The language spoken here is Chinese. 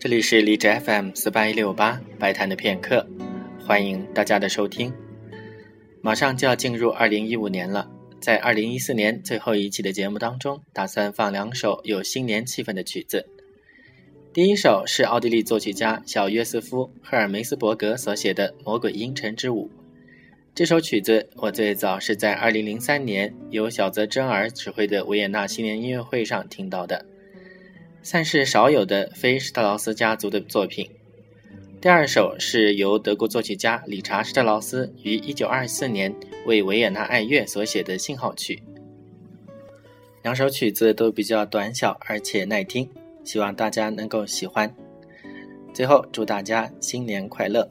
这里是荔枝 FM 四八一六八白谈的片刻，欢迎大家的收听。马上就要进入二零一五年了，在二零一四年最后一期的节目当中，打算放两首有新年气氛的曲子。第一首是奥地利作曲家小约瑟夫·赫尔梅斯伯格所写的《魔鬼阴沉之舞》。这首曲子我最早是在二零零三年由小泽征尔指挥的维也纳新年音乐会上听到的。算是少有的非施特劳斯家族的作品。第二首是由德国作曲家理查施特劳斯于1924年为维也纳爱乐所写的信号曲。两首曲子都比较短小而且耐听，希望大家能够喜欢。最后祝大家新年快乐！